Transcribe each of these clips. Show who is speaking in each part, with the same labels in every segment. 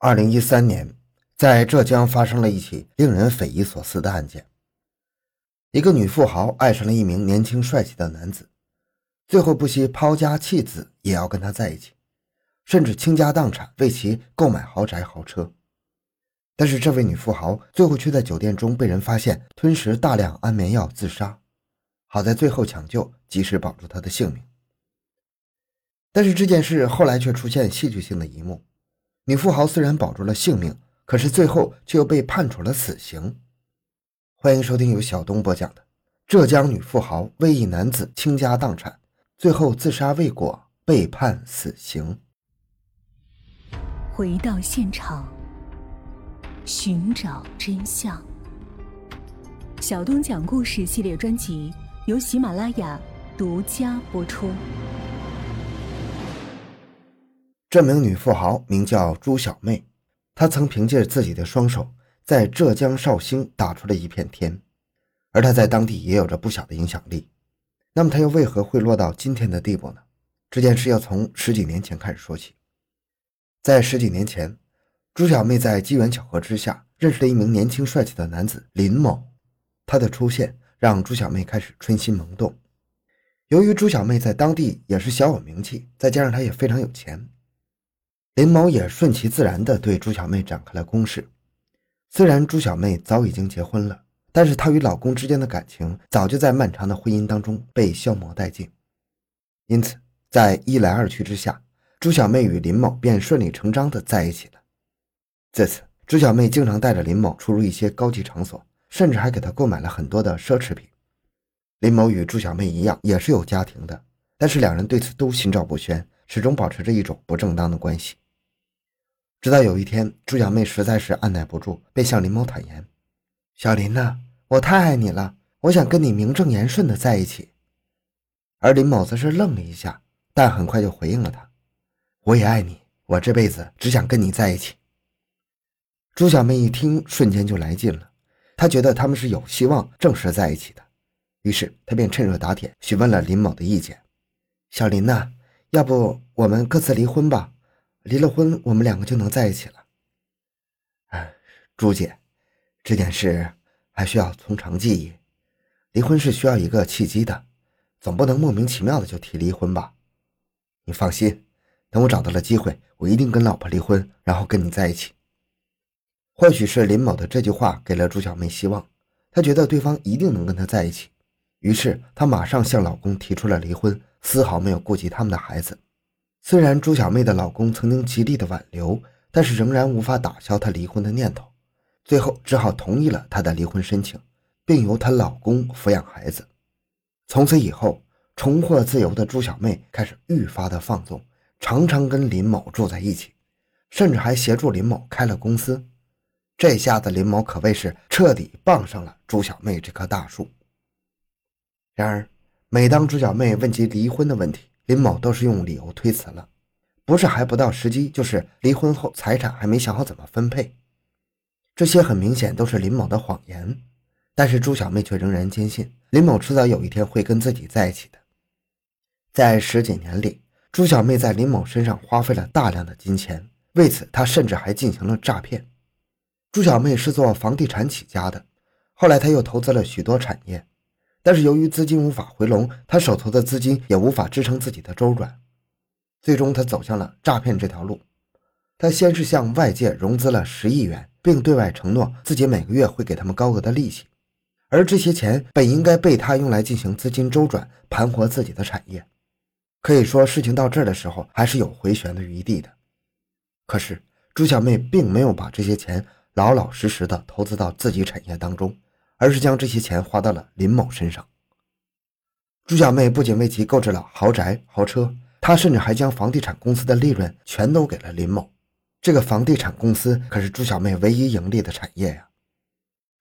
Speaker 1: 二零一三年，在浙江发生了一起令人匪夷所思的案件。一个女富豪爱上了一名年轻帅气的男子，最后不惜抛家弃子也要跟他在一起，甚至倾家荡产为其购买豪宅豪车。但是，这位女富豪最后却在酒店中被人发现吞食大量安眠药自杀，好在最后抢救及时保住她的性命。但是这件事后来却出现戏剧性的一幕。女富豪虽然保住了性命，可是最后却又被判处了死刑。欢迎收听由小东播讲的《浙江女富豪为一男子倾家荡产，最后自杀未果被判死刑》。
Speaker 2: 回到现场，寻找真相。小东讲故事系列专辑由喜马拉雅独家播出。
Speaker 1: 这名女富豪名叫朱小妹，她曾凭借自己的双手在浙江绍兴打出了一片天，而她在当地也有着不小的影响力。那么她又为何会落到今天的地步呢？这件事要从十几年前开始说起。在十几年前，朱小妹在机缘巧合之下认识了一名年轻帅气的男子林某，他的出现让朱小妹开始春心萌动。由于朱小妹在当地也是小有名气，再加上她也非常有钱。林某也顺其自然地对朱小妹展开了攻势。虽然朱小妹早已经结婚了，但是她与老公之间的感情早就在漫长的婚姻当中被消磨殆尽。因此，在一来二去之下，朱小妹与林某便顺理成章地在一起了。自此，朱小妹经常带着林某出入一些高级场所，甚至还给他购买了很多的奢侈品。林某与朱小妹一样，也是有家庭的，但是两人对此都心照不宣，始终保持着一种不正当的关系。直到有一天，朱小妹实在是按耐不住，便向林某坦言：“小林呐，我太爱你了，我想跟你名正言顺的在一起。”而林某则是愣了一下，但很快就回应了他：“我也爱你，我这辈子只想跟你在一起。”朱小妹一听，瞬间就来劲了，她觉得他们是有希望正式在一起的，于是她便趁热打铁，询问了林某的意见：“小林呐，要不我们各自离婚吧？”离了婚，我们两个就能在一起了。哎，朱姐，这件事还需要从长计议。离婚是需要一个契机的，总不能莫名其妙的就提离婚吧？你放心，等我找到了机会，我一定跟老婆离婚，然后跟你在一起。或许是林某的这句话给了朱小妹希望，她觉得对方一定能跟她在一起，于是她马上向老公提出了离婚，丝毫没有顾及他们的孩子。虽然朱小妹的老公曾经极力的挽留，但是仍然无法打消她离婚的念头，最后只好同意了她的离婚申请，并由她老公抚养孩子。从此以后，重获自由的朱小妹开始愈发的放纵，常常跟林某住在一起，甚至还协助林某开了公司。这下子林某可谓是彻底傍上了朱小妹这棵大树。然而，每当朱小妹问及离婚的问题，林某都是用理由推辞了，不是还不到时机，就是离婚后财产还没想好怎么分配，这些很明显都是林某的谎言。但是朱小妹却仍然坚信林某迟早有一天会跟自己在一起的。在十几年里，朱小妹在林某身上花费了大量的金钱，为此她甚至还进行了诈骗。朱小妹是做房地产起家的，后来她又投资了许多产业。但是由于资金无法回笼，他手头的资金也无法支撑自己的周转，最终他走向了诈骗这条路。他先是向外界融资了十亿元，并对外承诺自己每个月会给他们高额的利息，而这些钱本应该被他用来进行资金周转，盘活自己的产业。可以说，事情到这儿的时候还是有回旋的余地的。可是朱小妹并没有把这些钱老老实实的投资到自己产业当中。而是将这些钱花到了林某身上。朱小妹不仅为其购置了豪宅豪车，她甚至还将房地产公司的利润全都给了林某。这个房地产公司可是朱小妹唯一盈利的产业呀。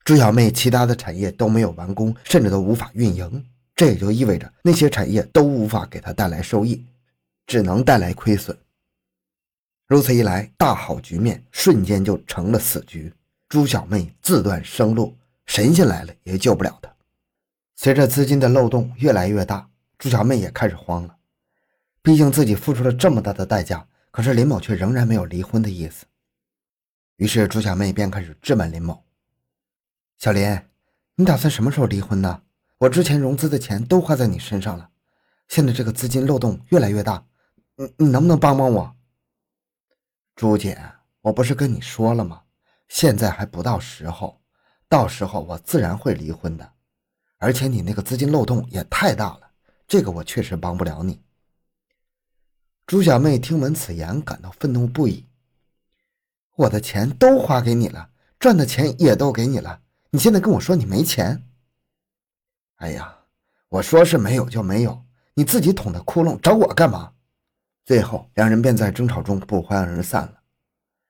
Speaker 1: 朱小妹其他的产业都没有完工，甚至都无法运营，这也就意味着那些产业都无法给她带来收益，只能带来亏损。如此一来，大好局面瞬间就成了死局。朱小妹自断生路。神仙来了也救不了他。随着资金的漏洞越来越大，朱小妹也开始慌了。毕竟自己付出了这么大的代价，可是林某却仍然没有离婚的意思。于是朱小妹便开始质问林某：“小林，你打算什么时候离婚呢？我之前融资的钱都花在你身上了，现在这个资金漏洞越来越大，你你能不能帮帮我？”朱姐，我不是跟你说了吗？现在还不到时候，到时候我自然会离婚的。而且你那个资金漏洞也太大了，这个我确实帮不了你。朱小妹听闻此言，感到愤怒不已。我的钱都花给你了，赚的钱也都给你了，你现在跟我说你没钱？哎呀，我说是没有就没有，你自己捅的窟窿，找我干嘛？最后，两人便在争吵中不欢而散了。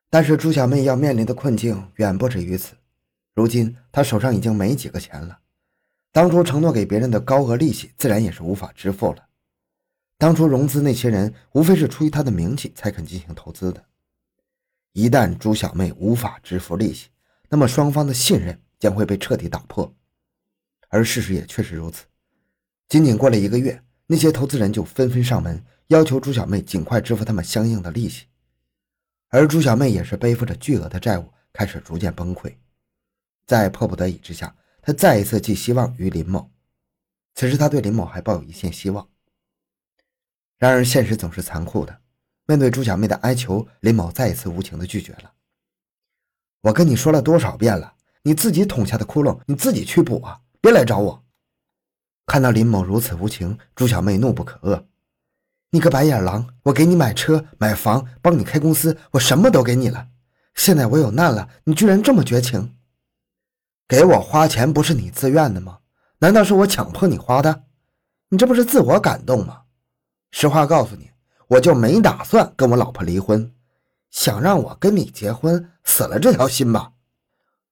Speaker 1: 但是朱小妹要面临的困境远不止于此。如今他手上已经没几个钱了，当初承诺给别人的高额利息自然也是无法支付了。当初融资那些人无非是出于他的名气才肯进行投资的。一旦朱小妹无法支付利息，那么双方的信任将会被彻底打破。而事实也确实如此。仅仅过了一个月，那些投资人就纷纷上门。要求朱小妹尽快支付他们相应的利息，而朱小妹也是背负着巨额的债务，开始逐渐崩溃。在迫不得已之下，他再一次寄希望于林某。此时，他对林某还抱有一线希望。然而，现实总是残酷的。面对朱小妹的哀求，林某再一次无情的拒绝了。我跟你说了多少遍了，你自己捅下的窟窿，你自己去补啊，别来找我。看到林某如此无情，朱小妹怒不可遏。你个白眼狼！我给你买车买房，帮你开公司，我什么都给你了。现在我有难了，你居然这么绝情！给我花钱不是你自愿的吗？难道是我强迫你花的？你这不是自我感动吗？实话告诉你，我就没打算跟我老婆离婚。想让我跟你结婚，死了这条心吧！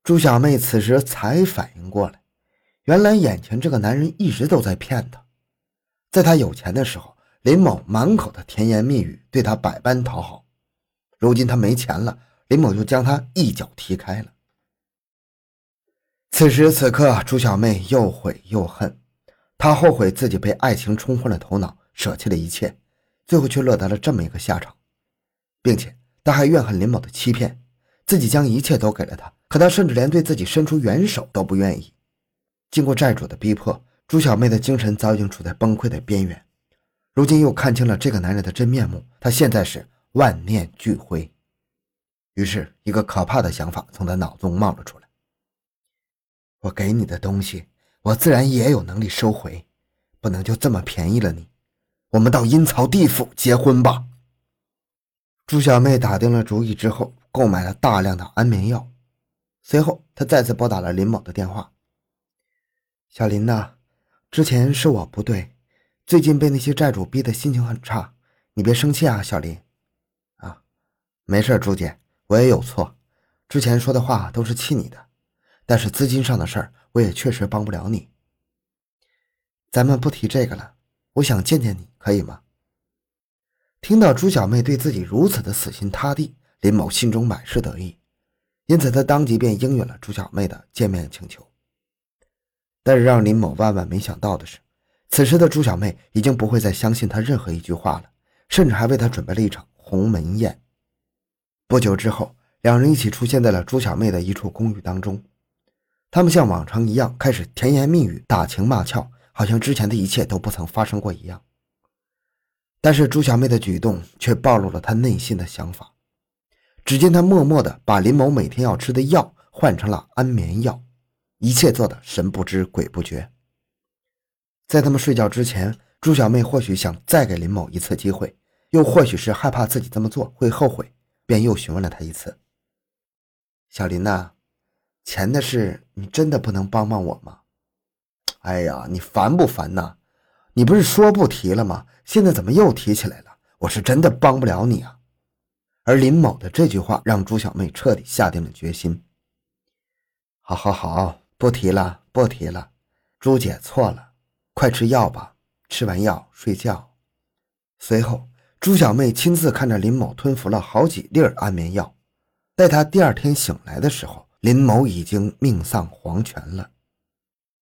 Speaker 1: 朱小妹此时才反应过来，原来眼前这个男人一直都在骗她。在她有钱的时候。林某满口的甜言蜜语，对他百般讨好。如今他没钱了，林某就将他一脚踢开了。此时此刻，朱小妹又悔又恨，她后悔自己被爱情冲昏了头脑，舍弃了一切，最后却落得了这么一个下场，并且她还怨恨林某的欺骗，自己将一切都给了他，可他甚至连对自己伸出援手都不愿意。经过债主的逼迫，朱小妹的精神早已经处在崩溃的边缘。如今又看清了这个男人的真面目，他现在是万念俱灰。于是，一个可怕的想法从他脑中冒了出来：我给你的东西，我自然也有能力收回，不能就这么便宜了你。我们到阴曹地府结婚吧。朱小妹打定了主意之后，购买了大量的安眠药。随后，她再次拨打了林某的电话：“小林呐，之前是我不对。”最近被那些债主逼得心情很差，你别生气啊，小林。啊，没事，朱姐，我也有错，之前说的话都是气你的，但是资金上的事儿，我也确实帮不了你。咱们不提这个了，我想见见你，可以吗？听到朱小妹对自己如此的死心塌地，林某心中满是得意，因此他当即便应允了朱小妹的见面请求。但是让林某万万没想到的是。此时的朱小妹已经不会再相信他任何一句话了，甚至还为他准备了一场鸿门宴。不久之后，两人一起出现在了朱小妹的一处公寓当中。他们像往常一样开始甜言蜜语、打情骂俏，好像之前的一切都不曾发生过一样。但是朱小妹的举动却暴露了她内心的想法。只见她默默地把林某每天要吃的药换成了安眠药，一切做的神不知鬼不觉。在他们睡觉之前，朱小妹或许想再给林某一次机会，又或许是害怕自己这么做会后悔，便又询问了他一次：“小林呐，钱的事你真的不能帮帮我吗？”“哎呀，你烦不烦呐？你不是说不提了吗？现在怎么又提起来了？我是真的帮不了你啊！”而林某的这句话让朱小妹彻底下定了决心：“好好好，不提了，不提了，朱姐错了。”快吃药吧，吃完药睡觉。随后，朱小妹亲自看着林某吞服了好几粒安眠药。待她第二天醒来的时候，林某已经命丧黄泉了。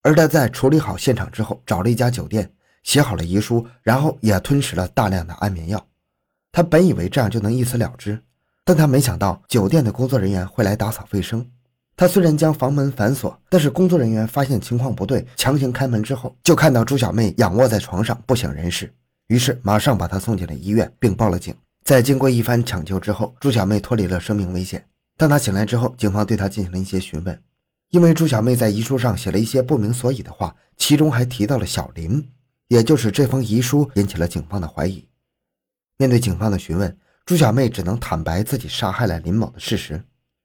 Speaker 1: 而他在处理好现场之后，找了一家酒店，写好了遗书，然后也吞食了大量的安眠药。他本以为这样就能一死了之，但他没想到酒店的工作人员会来打扫卫生。他虽然将房门反锁，但是工作人员发现情况不对，强行开门之后，就看到朱小妹仰卧在床上不省人事，于是马上把她送进了医院，并报了警。在经过一番抢救之后，朱小妹脱离了生命危险。当她醒来之后，警方对她进行了一些询问，因为朱小妹在遗书上写了一些不明所以的话，其中还提到了小林，也就是这封遗书引起了警方的怀疑。面对警方的询问，朱小妹只能坦白自己杀害了林某的事实。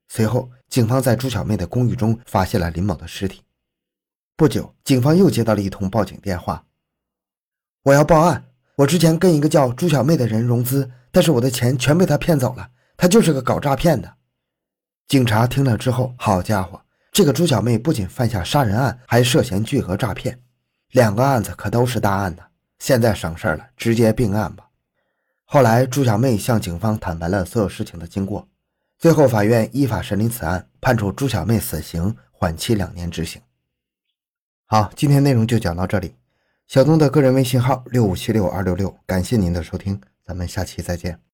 Speaker 1: 随后，警方在朱小妹的公寓中发现了林某的尸体。不久，警方又接到了一通报警电话：“我要报案，我之前跟一个叫朱小妹的人融资。”但是我的钱全被他骗走了，他就是个搞诈骗的。警察听了之后，好家伙，这个朱小妹不仅犯下杀人案，还涉嫌巨额诈骗，两个案子可都是大案呢。现在省事了，直接并案吧。后来，朱小妹向警方坦白了所有事情的经过，最后法院依法审理此案，判处朱小妹死刑，缓期两年执行。好，今天内容就讲到这里。小东的个人微信号六五七六二六六，感谢您的收听。咱们下期再见。